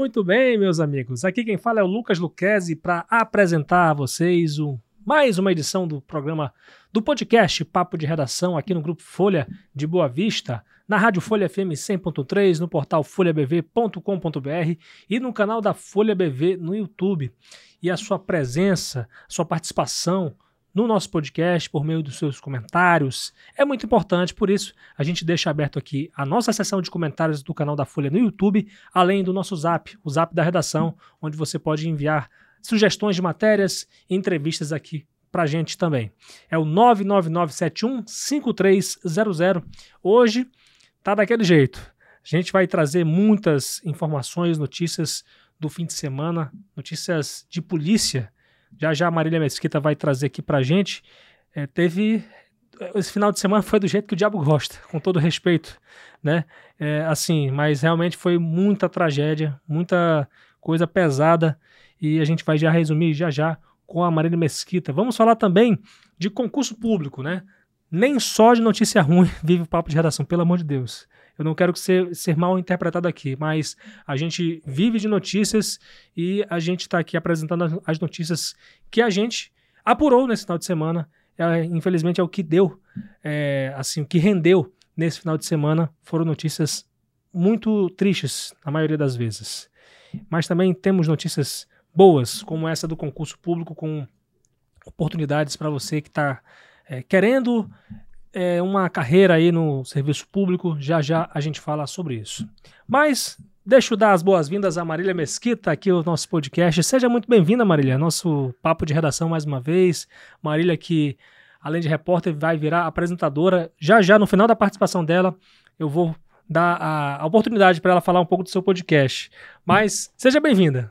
Muito bem, meus amigos. Aqui quem fala é o Lucas Luquezzi para apresentar a vocês o, mais uma edição do programa do podcast Papo de Redação aqui no Grupo Folha de Boa Vista, na Rádio Folha FM 100.3, no portal folhabv.com.br e no canal da Folha BV no YouTube. E a sua presença, sua participação no nosso podcast por meio dos seus comentários. É muito importante, por isso a gente deixa aberto aqui a nossa seção de comentários do canal da Folha no YouTube, além do nosso Zap, o Zap da redação, onde você pode enviar sugestões de matérias e entrevistas aqui para a gente também. É o 999715300. Hoje tá daquele jeito. A gente vai trazer muitas informações, notícias do fim de semana, notícias de polícia já já a Marília Mesquita vai trazer aqui pra gente. É, teve. Esse final de semana foi do jeito que o diabo gosta, com todo respeito, né? É, assim, mas realmente foi muita tragédia, muita coisa pesada e a gente vai já resumir já já com a Marília Mesquita. Vamos falar também de concurso público, né? Nem só de notícia ruim vive o papo de redação, pelo amor de Deus. Eu não quero ser, ser mal interpretado aqui, mas a gente vive de notícias e a gente está aqui apresentando as notícias que a gente apurou nesse final de semana. É, infelizmente é o que deu, é, assim, o que rendeu nesse final de semana foram notícias muito tristes, na maioria das vezes. Mas também temos notícias boas, como essa do concurso público, com oportunidades para você que está é, querendo é, uma carreira aí no serviço público, já já a gente fala sobre isso. Mas deixa eu dar as boas-vindas a Marília Mesquita aqui no nosso podcast. Seja muito bem-vinda, Marília, nosso papo de redação mais uma vez. Marília que, além de repórter, vai virar apresentadora. Já já, no final da participação dela, eu vou dar a oportunidade para ela falar um pouco do seu podcast. Mas seja bem-vinda.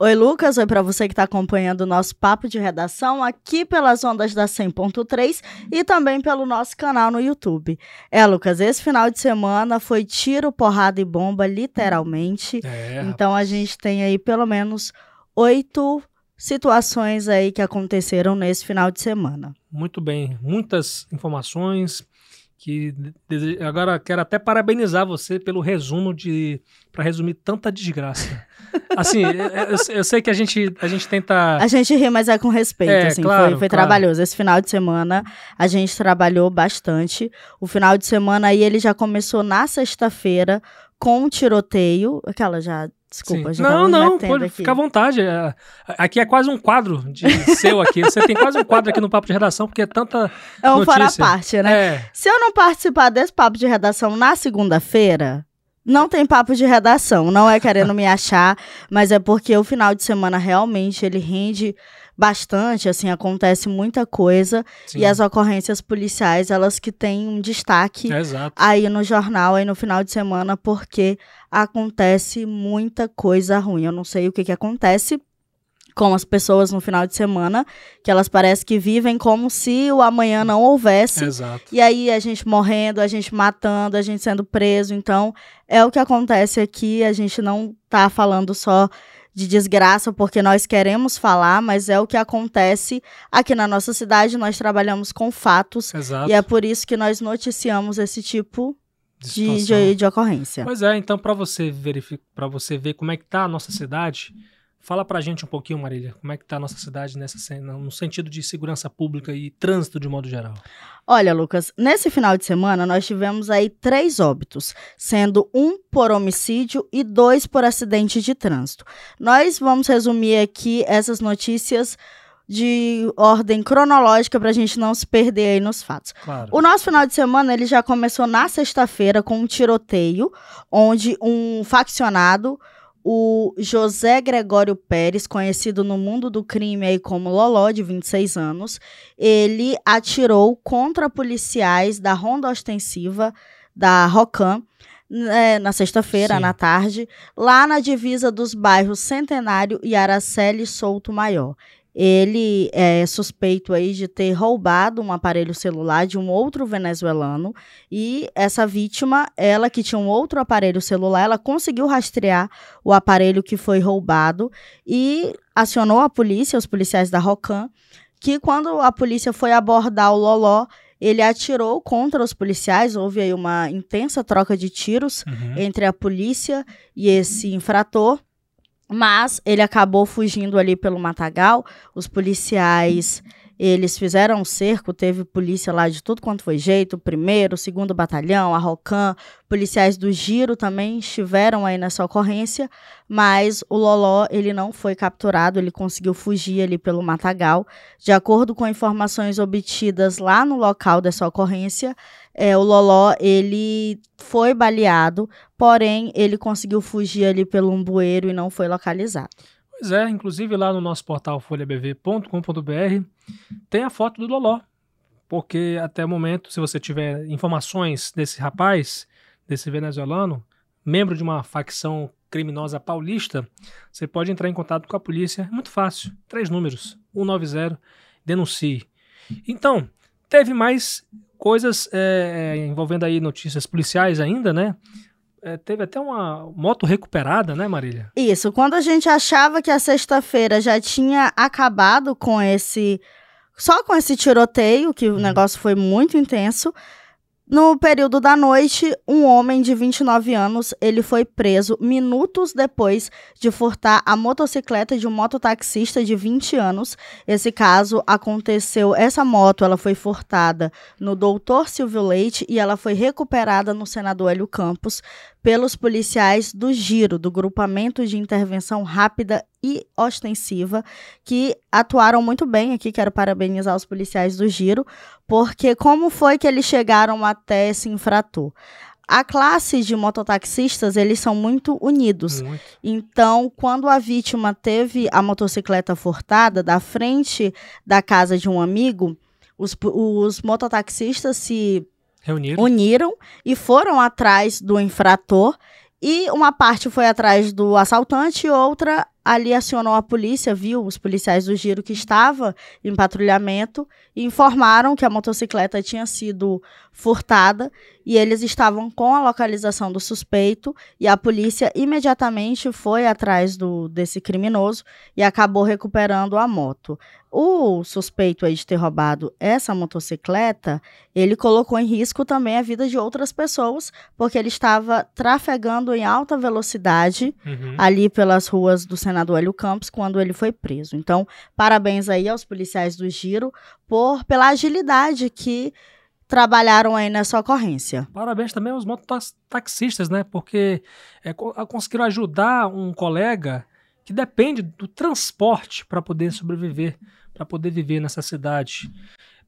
Oi, Lucas. Oi para você que está acompanhando o nosso papo de redação aqui pelas ondas da 100.3 e também pelo nosso canal no YouTube. É, Lucas, esse final de semana foi tiro, porrada e bomba, literalmente. É, então a gente tem aí pelo menos oito situações aí que aconteceram nesse final de semana. Muito bem, muitas informações que agora quero até parabenizar você pelo resumo de para resumir tanta desgraça. Assim, eu, eu, eu, sei que a gente a gente tenta A gente ri, mas é com respeito, é, assim, claro, foi, foi claro. trabalhoso. Esse final de semana a gente trabalhou bastante. O final de semana aí ele já começou na sexta-feira com um tiroteio, aquela já Desculpa, já Não, não, pode aqui. ficar à vontade. É, aqui é quase um quadro de seu aqui. Você tem quase um quadro aqui no papo de redação, porque é tanta. É um notícia. fora parte, né? É. Se eu não participar desse papo de redação na segunda-feira, não tem papo de redação. Não é querendo me achar, mas é porque o final de semana realmente ele rende bastante, assim, acontece muita coisa Sim. e as ocorrências policiais, elas que têm um destaque é aí no jornal, aí no final de semana, porque acontece muita coisa ruim. Eu não sei o que que acontece, com as pessoas no final de semana, que elas parecem que vivem como se o amanhã não houvesse. Exato. E aí a gente morrendo, a gente matando, a gente sendo preso. Então, é o que acontece aqui. A gente não tá falando só de desgraça porque nós queremos falar, mas é o que acontece aqui na nossa cidade. Nós trabalhamos com fatos Exato. e é por isso que nós noticiamos esse tipo de, de, de ocorrência. Pois é, então para você verificar, para você ver como é que tá a nossa cidade, Fala pra gente um pouquinho, Marília, como é que tá a nossa cidade nessa no sentido de segurança pública e trânsito de modo geral. Olha, Lucas, nesse final de semana nós tivemos aí três óbitos, sendo um por homicídio e dois por acidente de trânsito. Nós vamos resumir aqui essas notícias de ordem cronológica para a gente não se perder aí nos fatos. Claro. O nosso final de semana ele já começou na sexta-feira com um tiroteio, onde um faccionado o José Gregório Pérez, conhecido no mundo do crime aí como Loló, de 26 anos, ele atirou contra policiais da Ronda Ostensiva da Rocam é, na sexta-feira, na tarde, lá na divisa dos bairros Centenário e Araceli Souto Maior. Ele é suspeito aí de ter roubado um aparelho celular de um outro venezuelano e essa vítima, ela que tinha um outro aparelho celular, ela conseguiu rastrear o aparelho que foi roubado e acionou a polícia, os policiais da Rocan, que quando a polícia foi abordar o Loló, ele atirou contra os policiais, houve aí uma intensa troca de tiros uhum. entre a polícia e esse infrator. Mas ele acabou fugindo ali pelo matagal. Os policiais eles fizeram um cerco, teve polícia lá de tudo quanto foi jeito, o primeiro, o segundo batalhão, a Rocan, policiais do Giro também estiveram aí nessa ocorrência, mas o Loló, ele não foi capturado, ele conseguiu fugir ali pelo Matagal. De acordo com informações obtidas lá no local dessa ocorrência, é, o Loló, ele foi baleado, porém, ele conseguiu fugir ali pelo um bueiro e não foi localizado. Pois é, inclusive lá no nosso portal folhabv.com.br tem a foto do Loló. Porque até o momento, se você tiver informações desse rapaz, desse venezuelano, membro de uma facção criminosa paulista, você pode entrar em contato com a polícia. É muito fácil. Três números: 190, denuncie. Então, teve mais coisas é, envolvendo aí notícias policiais ainda, né? é, teve até uma moto recuperada, né, Marília? Isso. Quando a gente achava que a sexta-feira já tinha acabado com esse. Só com esse tiroteio, que o uhum. negócio foi muito intenso, no período da noite, um homem de 29 anos, ele foi preso minutos depois de furtar a motocicleta de um mototaxista de 20 anos. Esse caso aconteceu, essa moto, ela foi furtada no Doutor Silvio Leite e ela foi recuperada no senador Hélio Campos pelos policiais do Giro, do Grupamento de Intervenção Rápida e Ostensiva, que atuaram muito bem aqui. Quero parabenizar os policiais do Giro, porque como foi que eles chegaram até esse infrator? A classe de mototaxistas, eles são muito unidos. Muito. Então, quando a vítima teve a motocicleta furtada da frente da casa de um amigo, os, os mototaxistas se Reuniram. uniram e foram atrás do infrator. E uma parte foi atrás do assaltante e outra ali acionou a polícia, viu os policiais do giro que estava em patrulhamento e informaram que a motocicleta tinha sido furtada e eles estavam com a localização do suspeito e a polícia imediatamente foi atrás do desse criminoso e acabou recuperando a moto. O suspeito aí de ter roubado essa motocicleta, ele colocou em risco também a vida de outras pessoas, porque ele estava trafegando em alta velocidade uhum. ali pelas ruas do senador Hélio Campos quando ele foi preso. Então, parabéns aí aos policiais do Giro por pela agilidade que trabalharam aí nessa ocorrência. Parabéns também aos mototaxistas, né? Porque é, conseguiram ajudar um colega que depende do transporte para poder sobreviver, para poder viver nessa cidade.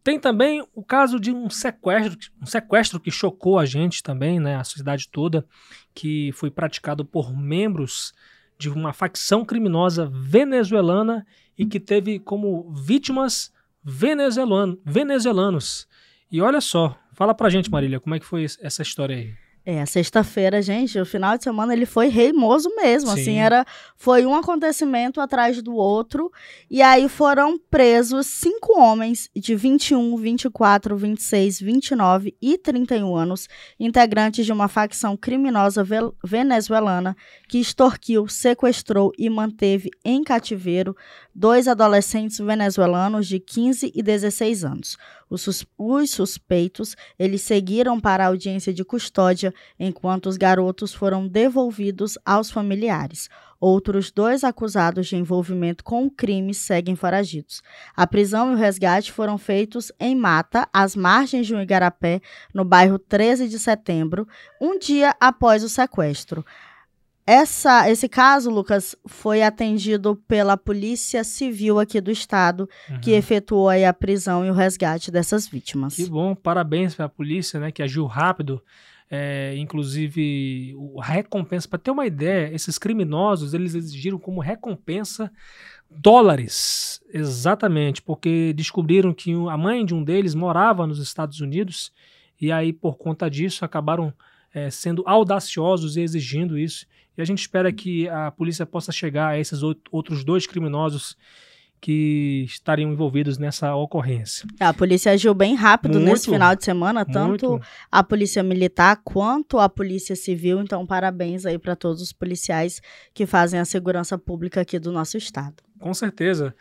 Tem também o caso de um sequestro, um sequestro que chocou a gente também, né, a sociedade toda, que foi praticado por membros de uma facção criminosa venezuelana e que teve como vítimas venezuelano, venezuelanos. E olha só, fala pra gente, Marília, como é que foi essa história aí? É, sexta-feira, gente, o final de semana ele foi reimoso mesmo, assim, Sim. assim, era foi um acontecimento atrás do outro, e aí foram presos cinco homens de 21, 24, 26, 29 e 31 anos, integrantes de uma facção criminosa venezuelana que extorquiu, sequestrou e manteve em cativeiro dois adolescentes venezuelanos de 15 e 16 anos. Os, sus os suspeitos, eles seguiram para a audiência de custódia, enquanto os garotos foram devolvidos aos familiares. Outros dois acusados de envolvimento com o crime seguem foragidos. A prisão e o resgate foram feitos em Mata, às margens de um igarapé, no bairro 13 de setembro, um dia após o sequestro. Essa, esse caso, Lucas, foi atendido pela Polícia Civil aqui do Estado, uhum. que efetuou a prisão e o resgate dessas vítimas. Que bom, parabéns para a polícia, né, que agiu rápido. É, inclusive, a recompensa, para ter uma ideia, esses criminosos, eles exigiram como recompensa dólares, exatamente, porque descobriram que a mãe de um deles morava nos Estados Unidos e aí, por conta disso, acabaram é, sendo audaciosos e exigindo isso. E a gente espera que a polícia possa chegar a esses outros dois criminosos que estariam envolvidos nessa ocorrência. A polícia agiu bem rápido muito, nesse final de semana, tanto muito. a polícia militar quanto a polícia civil. Então, parabéns aí para todos os policiais que fazem a segurança pública aqui do nosso estado. Com certeza.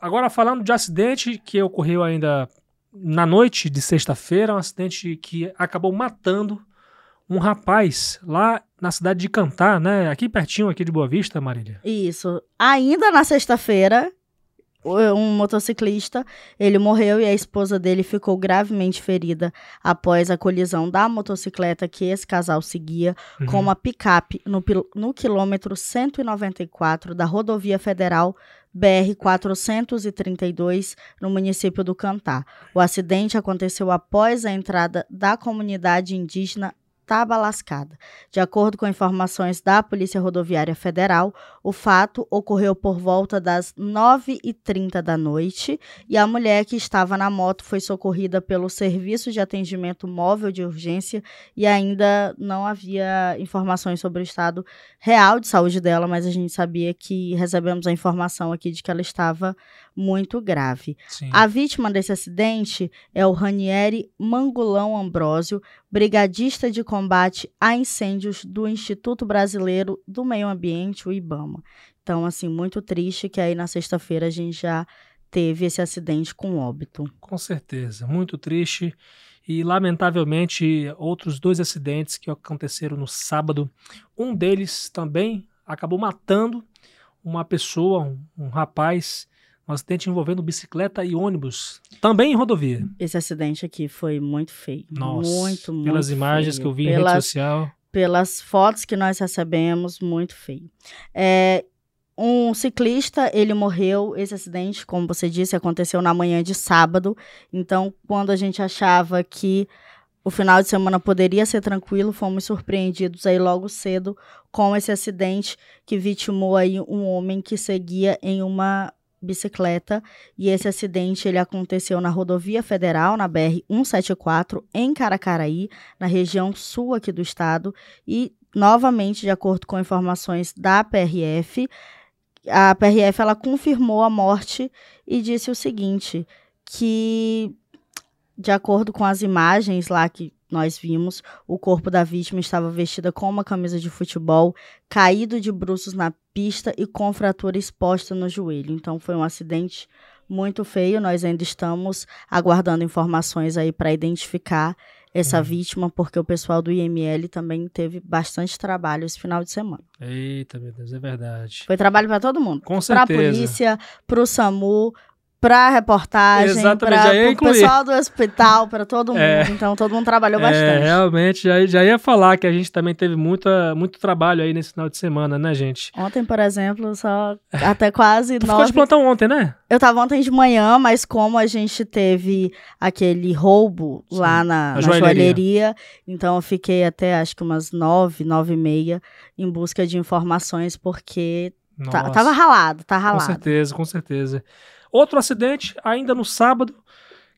Agora, falando de acidente que ocorreu ainda na noite de sexta-feira, um acidente que acabou matando um rapaz lá na cidade de Cantar, né? Aqui pertinho, aqui de Boa Vista, Marília. Isso. Ainda na sexta-feira, um motociclista, ele morreu e a esposa dele ficou gravemente ferida após a colisão da motocicleta que esse casal seguia Uhum. com uma picape no, no quilômetro 194 da rodovia federal BR 432 no município do Cantá. O acidente aconteceu após a entrada da comunidade indígena Tabalascada. De acordo com informações da Polícia Rodoviária Federal, o fato ocorreu por volta das 9h30 da noite e a mulher que estava na moto foi socorrida pelo Serviço de Atendimento Móvel de Urgência e ainda não havia informações sobre o estado real de saúde dela, mas a gente sabia que recebemos a informação aqui de que ela estava muito grave. Sim. A vítima desse acidente é o Ranieri Mangulão Ambrósio, brigadista de combate a incêndios do Instituto Brasileiro do Meio Ambiente, o IBAMA. Então, assim, muito triste que aí na sexta-feira a gente já teve esse acidente com óbito. Com certeza, muito triste. E, lamentavelmente, outros dois acidentes que aconteceram no sábado. Um deles também acabou matando uma pessoa, um, um rapaz, um acidente envolvendo bicicleta e ônibus, também em rodovia. Esse acidente aqui foi muito feio. Nossa, muito, muito pelas imagens feio. que eu vi em rede Pelas social. pelas fotos que nós recebemos, muito feio. É, um ciclista, ele morreu, esse acidente, como você disse, aconteceu na manhã de sábado. Então, quando a gente achava que o final de semana poderia ser tranquilo, fomos surpreendidos aí logo cedo com esse acidente que vitimou aí um homem que seguia em uma bicicleta e esse acidente ele aconteceu na rodovia federal na BR 174 em Caracaraí na região sul aqui do estado e novamente de acordo com informações da PRF a PRF ela confirmou a morte e disse o seguinte que de acordo com as imagens lá que nós vimos, o corpo da vítima estava vestida com uma camisa de futebol, caído de bruços na pista e com fratura exposta no joelho. Então foi um acidente muito feio. Nós ainda estamos aguardando informações aí para identificar essa Uhum. vítima, porque o pessoal do IML também teve bastante trabalho esse final de semana. Eita, meu Deus, é verdade. Foi trabalho para todo mundo. Com Para a certeza. polícia, para o SAMU, para a reportagem, Exatamente, já ia para o incluir. pessoal do hospital, para todo mundo. É. Então todo mundo trabalhou É, bastante. realmente, já, já ia falar que a gente também teve muita, muito trabalho aí nesse final de semana, né, gente? Ontem, por exemplo, só até quase Tu ficou de nove. plantão ontem, né? Eu tava ontem de manhã, mas como a gente teve aquele roubo Sim, lá na, na joalheria. joalheria, então eu fiquei até acho que umas nove, nove e meia em busca de informações, porque tá- tava ralado, tá Com ralado. certeza, com certeza. Outro acidente, ainda no sábado,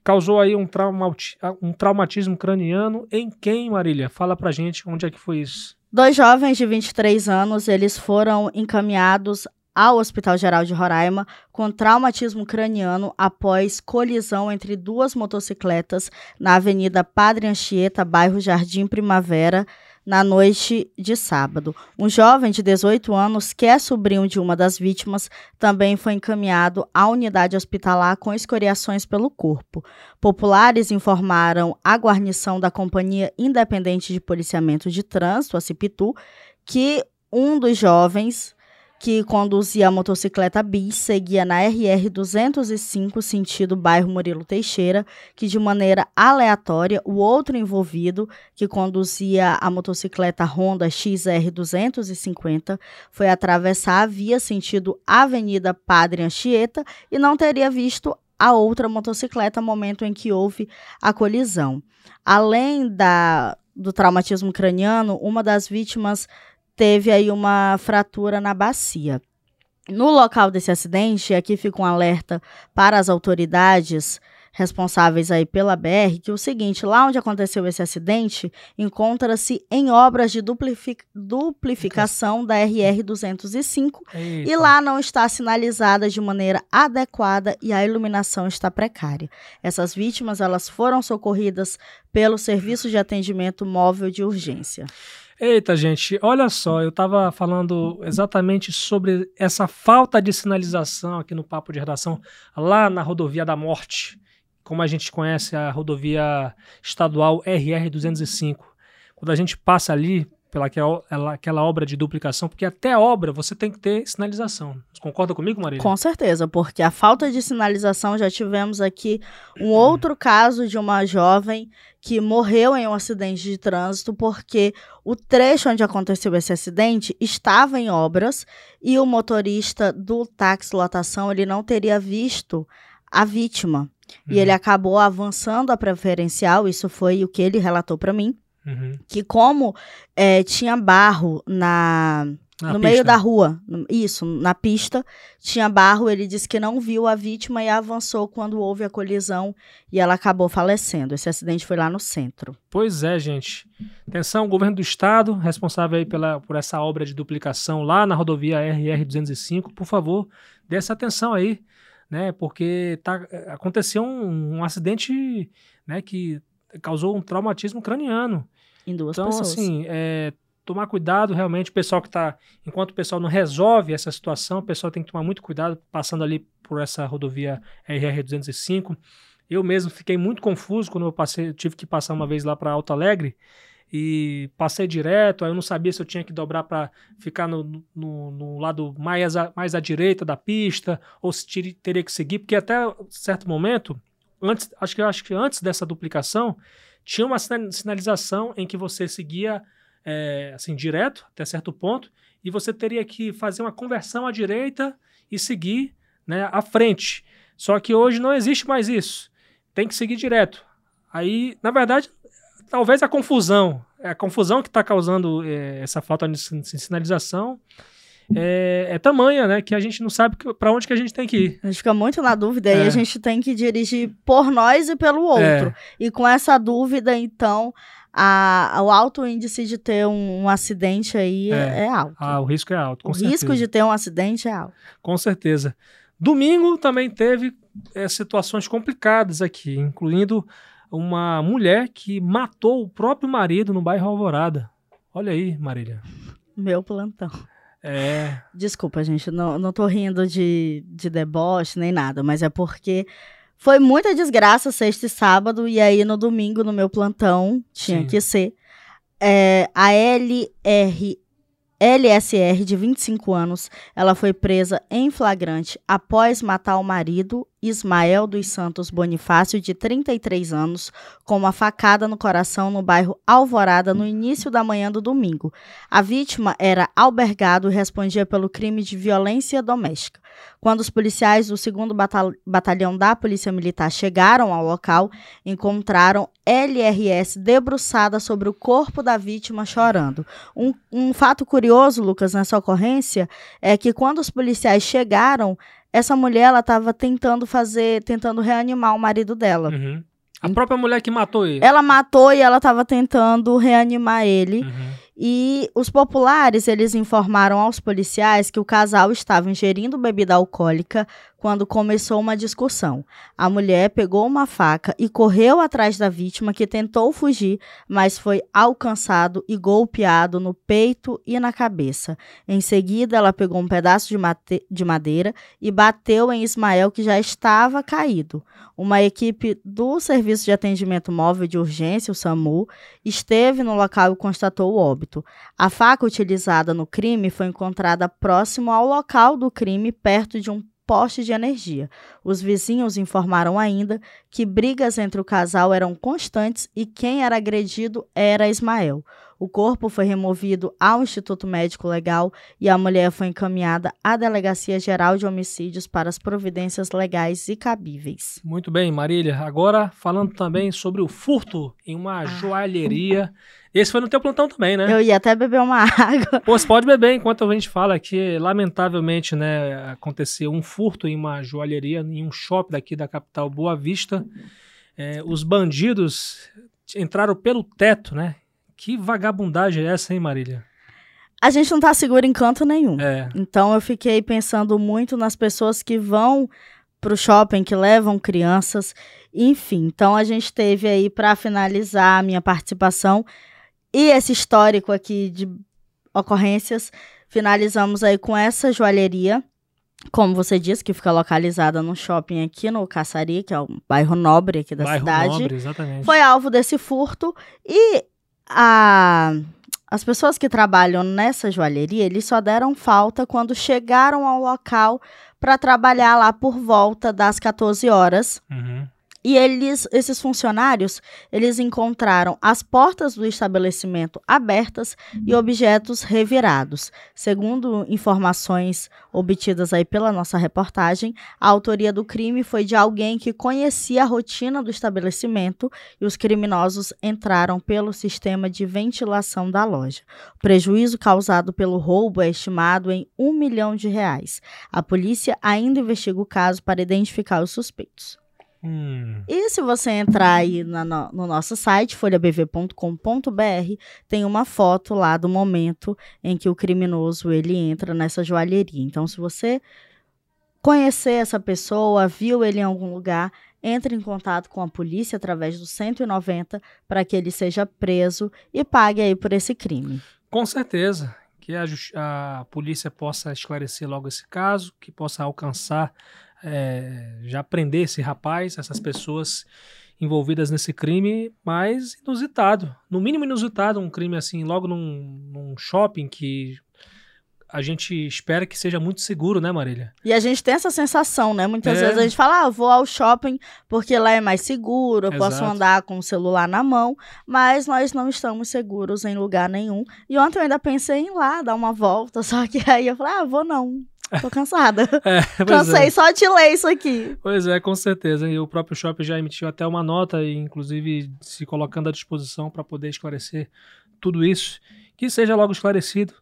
causou aí um, traumati- um traumatismo craniano. Em quem, Marília? Fala pra gente onde é que foi isso. Dois jovens de 23 anos, eles foram encaminhados ao Hospital Geral de Roraima com traumatismo craniano após colisão entre duas motocicletas na Avenida Padre Anchieta, bairro Jardim Primavera, na noite de sábado. Um jovem de 18 anos, que é sobrinho de uma das vítimas, também foi encaminhado à unidade hospitalar com escoriações pelo corpo. Populares informaram a guarnição da Companhia Independente de Policiamento de Trânsito, a CIPITU, que um dos jovens que conduzia a motocicleta bis seguia na RR 205 sentido bairro Murilo Teixeira, que de maneira aleatória o outro envolvido que conduzia a motocicleta Honda XR 250 foi atravessar a via sentido Avenida Padre Anchieta e não teria visto a outra motocicleta no momento em que houve a colisão. Além da, do traumatismo craniano, uma das vítimas teve aí uma fratura na bacia. No local desse acidente, aqui fica um alerta para as autoridades responsáveis aí pela BR, que o seguinte, lá onde aconteceu esse acidente, encontra-se em obras de duplific- duplificação da RR 205 e Eita. lá não está sinalizada de maneira adequada e a iluminação está precária. Essas vítimas elas foram socorridas pelo Serviço de Atendimento Móvel de Urgência. Eita, gente, olha só, eu tava falando exatamente sobre essa falta de sinalização aqui no Papo de Redação, lá na Rodovia da Morte, como a gente conhece a rodovia estadual RR 205. Quando a gente passa ali pela aquela, aquela obra de duplicação, porque até obra você tem que ter sinalização. Você concorda comigo, Marília? Com certeza, porque a falta de sinalização, já tivemos aqui um outro caso de uma jovem que morreu em um acidente de trânsito porque o trecho onde aconteceu esse acidente estava em obras e o motorista do táxi lotação ele não teria visto a vítima. Uhum. E ele acabou avançando a preferencial, isso foi o que ele relatou para mim. Uhum. Que como é, tinha barro na, na no pista. meio da rua, isso, na pista, tinha barro, ele disse que não viu a vítima e avançou quando houve a colisão e ela acabou falecendo. Esse acidente foi lá no centro. Pois é, gente. Atenção, governo do estado, responsável aí pela, por essa obra de duplicação lá na rodovia RR-205, por favor, dê essa atenção aí né? Porque tá, aconteceu um, um acidente, né, que causou um traumatismo craniano. Em duas então, pessoas. Então, assim, é, tomar cuidado realmente, o pessoal que está, enquanto o pessoal não resolve essa situação, o pessoal tem que tomar muito cuidado passando ali por essa rodovia RR 205. Eu mesmo fiquei muito confuso quando eu passei, tive que passar uma vez lá para Alto Alegre e passei direto, aí eu não sabia se eu tinha que dobrar para ficar no, no, no, lado mais, a, mais à direita da pista, ou se teria que seguir, porque até certo momento, antes, acho que acho que antes dessa duplicação, tinha uma sinalização em que você seguia é, assim direto até certo ponto, e você teria que fazer uma conversão à direita e seguir né, à frente. Só que hoje não existe mais isso. Tem que seguir direto. Aí, na verdade, talvez a confusão, é a confusão que está causando é, essa falta de sinalização é, é, tamanha, né? Que a gente não sabe para onde que a gente tem que ir. A gente fica muito na dúvida é. e a gente tem que dirigir por nós e pelo outro. É. E com essa dúvida, então, a, o alto índice de ter um, um acidente aí é. é, alto. Ah, o risco é alto. o certeza. risco de ter um acidente é alto. Com certeza. Domingo também teve é, situações complicadas aqui, incluindo uma mulher que matou o próprio marido no bairro Alvorada. Olha aí, Marília. Meu plantão. É. Desculpa, gente, não, não tô rindo de, de deboche nem nada, mas é porque foi muita desgraça sexta e sábado, e aí no domingo, no meu plantão, tinha Sim. que ser. É, a LR LSR, de 25 anos, ela foi presa em flagrante após matar o marido, Ismael dos Santos Bonifácio, de 33 anos, com uma facada no coração no bairro Alvorada no início da manhã do domingo. A vítima era albergado e respondia pelo crime de violência doméstica. Quando os policiais do 2 Batal Batalhão da Polícia Militar chegaram ao local, encontraram LRS debruçada sobre o corpo da vítima chorando. Um, um fato curioso, Lucas, nessa ocorrência, é que quando os policiais chegaram, essa mulher estava tentando fazer, tentando reanimar o marido dela. Uhum. A própria mulher que matou ele. Ela matou e ela estava tentando reanimar ele. Uhum. E os populares, eles informaram aos policiais que o casal estava ingerindo bebida alcoólica quando começou uma discussão. A mulher pegou uma faca e correu atrás da vítima, que tentou fugir, mas foi alcançado e golpeado no peito e na cabeça. Em seguida, ela pegou um pedaço de, de madeira e bateu em Ismael, que já estava caído. Uma equipe do Serviço de Atendimento Móvel de Urgência, o SAMU, esteve no local e constatou o óbito. A faca utilizada no crime foi encontrada próximo ao local do crime, perto de um poste de energia. Os vizinhos informaram ainda que brigas entre o casal eram constantes e quem era agredido era Ismael. O corpo foi removido ao Instituto Médico Legal e a mulher foi encaminhada à Delegacia Geral de Homicídios para as providências legais e cabíveis. Muito bem, Marília. Agora falando também sobre o furto em uma ah. joalheria. Esse foi no teu plantão também, né? Eu ia até beber uma água. Pô, você pode beber enquanto a gente fala que, lamentavelmente, né, aconteceu um furto em uma joalheria, em um shopping daqui da capital Boa Vista. É, os bandidos entraram pelo teto, né? Que vagabundagem é essa, hein, Marília? A gente não tá seguro em canto nenhum. É. Então eu fiquei pensando muito nas pessoas que vão pro shopping, que levam crianças, enfim. Então a gente teve aí para finalizar a minha participação e esse histórico aqui de ocorrências, finalizamos aí com essa joalheria como você disse, que fica localizada no shopping aqui no Caçari, que é um bairro nobre aqui da bairro cidade. Nobre, exatamente. Foi alvo desse furto e a, As pessoas que trabalham nessa joalheria, eles só deram falta quando chegaram ao local para trabalhar lá por volta das 14 horas. Uhum. E eles, esses funcionários, eles encontraram as portas do estabelecimento abertas e objetos revirados. Segundo informações obtidas aí pela nossa reportagem, a autoria do crime foi de alguém que conhecia a rotina do estabelecimento e os criminosos entraram pelo sistema de ventilação da loja. O prejuízo causado pelo roubo é estimado em um milhão de reais. A polícia ainda investiga o caso para identificar os suspeitos. Hum. E se você entrar aí na- no, no nosso site, folhabv.com.br, tem uma foto lá do momento em que o criminoso ele entra nessa joalheria. Então, se você conhecer essa pessoa, viu ele em algum lugar, entre em contato com a polícia através do 190 para que ele seja preso e pague aí por esse crime. Com certeza. Que a, a polícia possa esclarecer logo esse caso, que possa alcançar, é, já prender esse rapaz, essas pessoas envolvidas nesse crime, mas inusitado. No mínimo inusitado, um crime assim, logo num, num shopping que a gente espera que seja muito seguro, né, Marília? E a gente tem essa sensação, né? Muitas É. vezes a gente fala, ah, vou ao shopping porque lá é mais seguro, eu posso Exato. andar com o celular na mão, mas nós não estamos seguros em lugar nenhum. E ontem eu ainda pensei em ir lá, dar uma volta, só que aí eu falei, ah, vou não. Tô cansada. É, Cansei é. só de ler isso aqui. Pois é, com certeza. E o próprio shopping já emitiu até uma nota, e inclusive se colocando à disposição para poder esclarecer tudo isso. Que seja logo esclarecido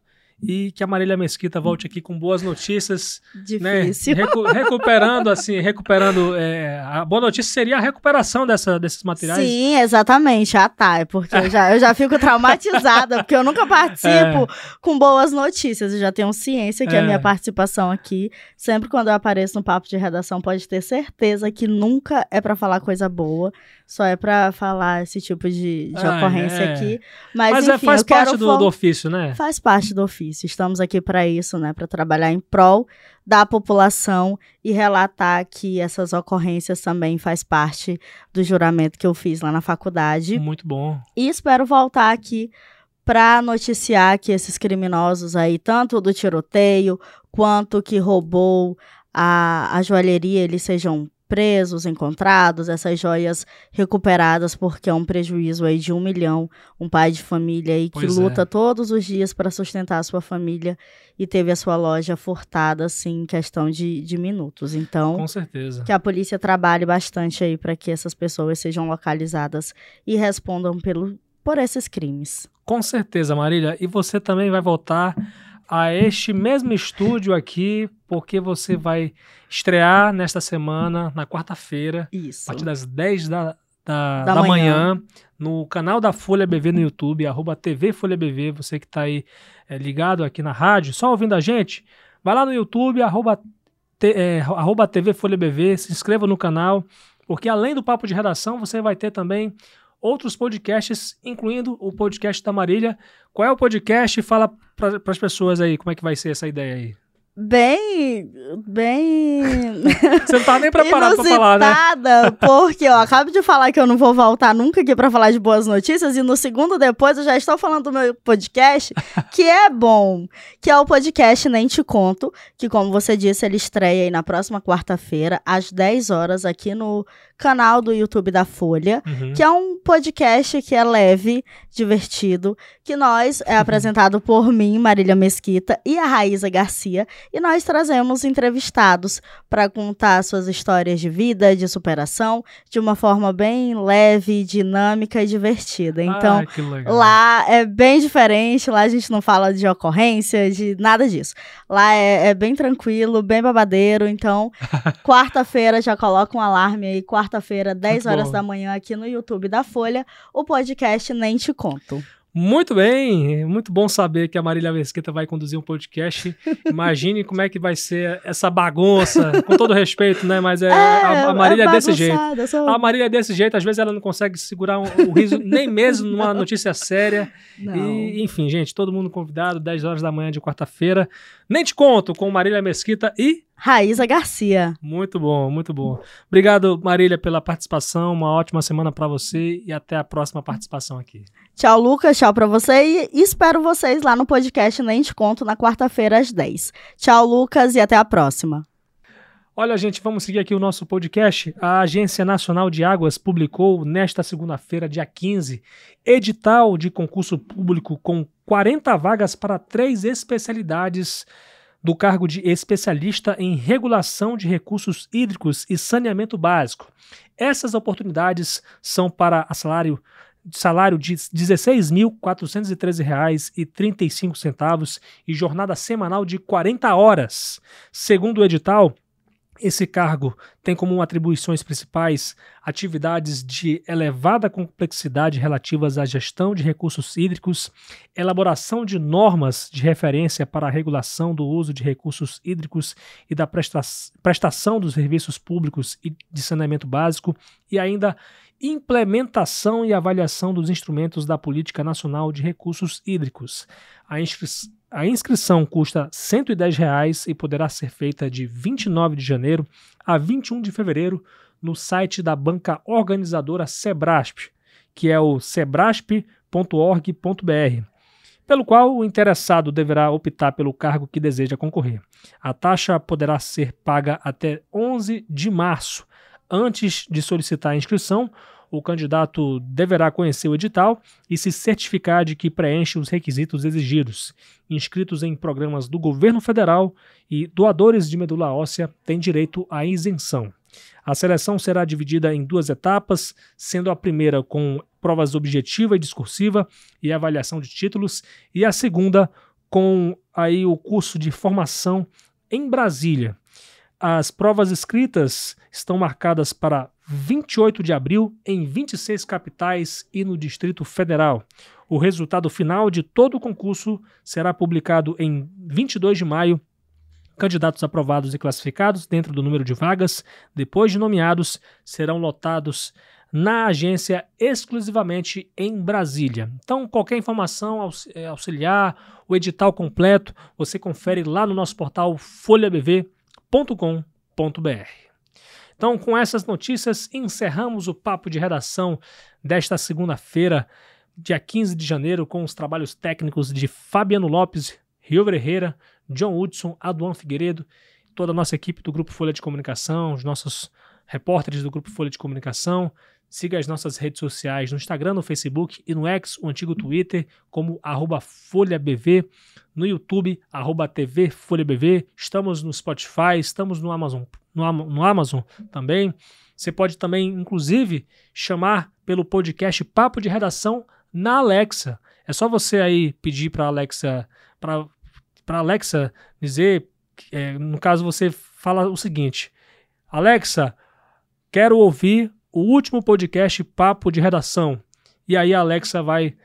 e que a Marília Mesquita volte aqui com boas notícias, né? Difícil. Recu- recuperando, assim, recuperando. é, a boa notícia seria a recuperação dessa, desses materiais. Sim, exatamente. Ah, tá. É porque eu já, eu já fico traumatizada, porque eu nunca participo com boas notícias. Eu já tenho ciência que É. a minha participação aqui, sempre quando eu apareço no papo de redação, pode ter certeza que nunca é pra falar coisa boa, só é pra falar esse tipo de, de Ah, ocorrência é. aqui. Mas, Mas é, enfim, faz parte do, do ofício, né? Faz parte do ofício. Estamos aqui para isso, né? Para trabalhar em prol da população e relatar que essas ocorrências também faz parte do juramento que eu fiz lá na faculdade. Muito bom. E espero voltar aqui para noticiar que esses criminosos aí, tanto do tiroteio quanto que roubou a, a joalheria, eles sejam presos, encontrados, essas joias recuperadas, porque é um prejuízo aí de um milhão. Um pai de família aí que Pois é. luta todos os dias para sustentar a sua família e teve a sua loja furtada, assim, em questão de, de minutos. Então, Com certeza. que a polícia trabalhe bastante aí para que essas pessoas sejam localizadas e respondam pelo, por esses crimes. Com certeza, Marília. E você também vai voltar a este mesmo estúdio aqui, porque você vai estrear nesta semana, na quarta-feira, a partir das 10 da, da, Da da manhã. manhã, no canal da Folha BV no YouTube, arroba TV Folha BV, você que está aí é, ligado aqui na rádio, só ouvindo a gente, vai lá no YouTube, arroba, te- é, arroba TV Folha BV, se inscreva no canal, porque além do Papo de Redação, você vai ter também outros podcasts, incluindo o podcast da Marília. Qual é o podcast? Fala para as pessoas aí como é que vai ser essa ideia aí. Bem, bem Você não tá nem preparado para falar, né? porque eu acabo de falar que eu não vou voltar nunca aqui para falar de boas notícias e no segundo depois eu já estou falando do meu podcast, que é bom, que é o podcast Nem Te Conto, que como você disse, ele estreia aí na próxima quarta-feira às 10 horas aqui no canal do YouTube da Folha. Uhum. que é um podcast que é leve, divertido, que nós é apresentado por mim, Marília Mesquita e a Raíza Garcia, e nós trazemos entrevistados para contar suas histórias de vida, de superação, de uma forma bem leve, dinâmica e divertida. Então. Lá é bem diferente, lá a gente não fala de ocorrência, de nada disso. Lá é, é bem tranquilo, bem babadeiro, então quarta-feira já coloca um alarme aí, quarta-feira, 10 Muito horas bom. da manhã aqui no YouTube da Folha, o podcast Nem Te Conto. Muito bem, muito bom saber que a Marília Mesquita vai conduzir um podcast. Imagine como é que vai ser essa bagunça, com todo respeito, né? Mas é, a, a Marília é desse jeito. sou- A Marília é desse jeito, às vezes ela não consegue segurar um- o riso nem mesmo numa notícia séria. E, enfim, gente, todo mundo convidado, 10 horas da manhã de quarta-feira. Nem te conto com Marília Mesquita e Raíza Garcia. Muito bom, muito bom. Obrigado, Marília, pela participação. Uma ótima semana para você e até a próxima participação aqui. Tchau, Lucas. Tchau para você e espero vocês lá no podcast Nem Te Conto na quarta-feira às 10. Tchau, Lucas, e até a próxima. Olha, gente, vamos seguir aqui o nosso podcast. A Agência Nacional de Águas publicou nesta segunda-feira, dia 15, edital de concurso público com 40 vagas para três especialidades do cargo de especialista em regulação de recursos hídricos e saneamento básico. Essas oportunidades são para salário salário de R$ 16.413,35 e jornada semanal de 40 horas. Segundo o edital, esse cargo tem como atribuições principais atividades de elevada complexidade relativas à gestão de recursos hídricos, elaboração de normas de referência para a regulação do uso de recursos hídricos e da prestação dos serviços públicos e de saneamento básico, e ainda implementação e avaliação dos instrumentos da Política Nacional de Recursos Hídricos. A inscrição a inscrição custa 110 reais e poderá ser feita de 29 de janeiro a 21 de fevereiro no site da banca organizadora Sebrasp, que é o sebrasp.org.br, pelo qual o interessado deverá optar pelo cargo que deseja concorrer. A taxa poderá ser paga até 11 de março. Antes de solicitar a inscrição, o candidato deverá conhecer o edital e se certificar de que preenche os requisitos exigidos. Inscritos em programas do governo federal e doadores de medula óssea têm direito à isenção. A seleção será dividida em duas etapas, sendo a primeira com provas objetiva e discursiva e avaliação de títulos, e a segunda com aí o curso de formação em Brasília. As provas escritas estão marcadas para 28 de abril em 26 capitais e no Distrito Federal. O resultado final de todo o concurso será publicado em 22 de maio. Candidatos aprovados e classificados dentro do número de vagas, depois de nomeados, serão lotados na agência exclusivamente em Brasília. Então, qualquer informação é, auxiliar, o edital completo, você confere lá no nosso portal folhabv.com.br. Então, com essas notícias, encerramos o papo de redação desta segunda-feira, dia 15 de janeiro, com os trabalhos técnicos de Fabiano Lopes, Rio Herrera, John Hudson, Aduan Figueiredo, toda a nossa equipe do Grupo Folha de Comunicação, os nossos repórteres do Grupo Folha de Comunicação. Siga as nossas redes sociais no Instagram, no Facebook e no X, o antigo Twitter, como FolhaBV, no YouTube, arroba TV FolhaBV. Estamos no Spotify, estamos no Amazon no, no Amazon também. Você pode também, inclusive, chamar pelo podcast Papo de Redação na Alexa. É só você aí pedir para Alexa, para Alexa dizer, é, no caso você fala o seguinte: Alexa, quero ouvir o último podcast Papo de Redação. E aí a Alexa vai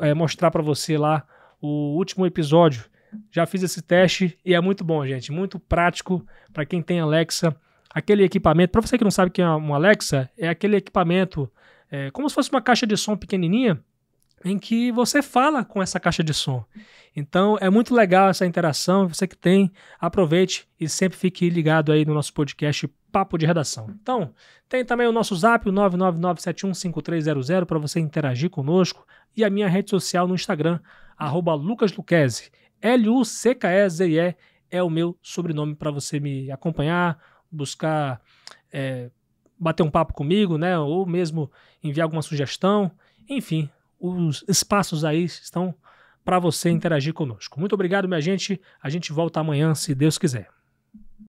é, mostrar para você lá o último episódio já fiz esse teste e é muito bom, gente. Muito prático para quem tem Alexa. Aquele equipamento, para você que não sabe o que é um Alexa, é aquele equipamento é, como se fosse uma caixa de som pequenininha em que você fala com essa caixa de som. Então é muito legal essa interação. Você que tem, aproveite e sempre fique ligado aí no nosso podcast Papo de Redação. Então, tem também o nosso zap, o 999715300, para você interagir conosco, e a minha rede social no Instagram, arroba. L-U-C-K-E-Z-E é o meu sobrenome para você me acompanhar, buscar é, bater um papo comigo, né? Ou mesmo enviar alguma sugestão. Enfim, os espaços aí estão para você interagir conosco. Muito obrigado, minha gente. A gente volta amanhã, se Deus quiser.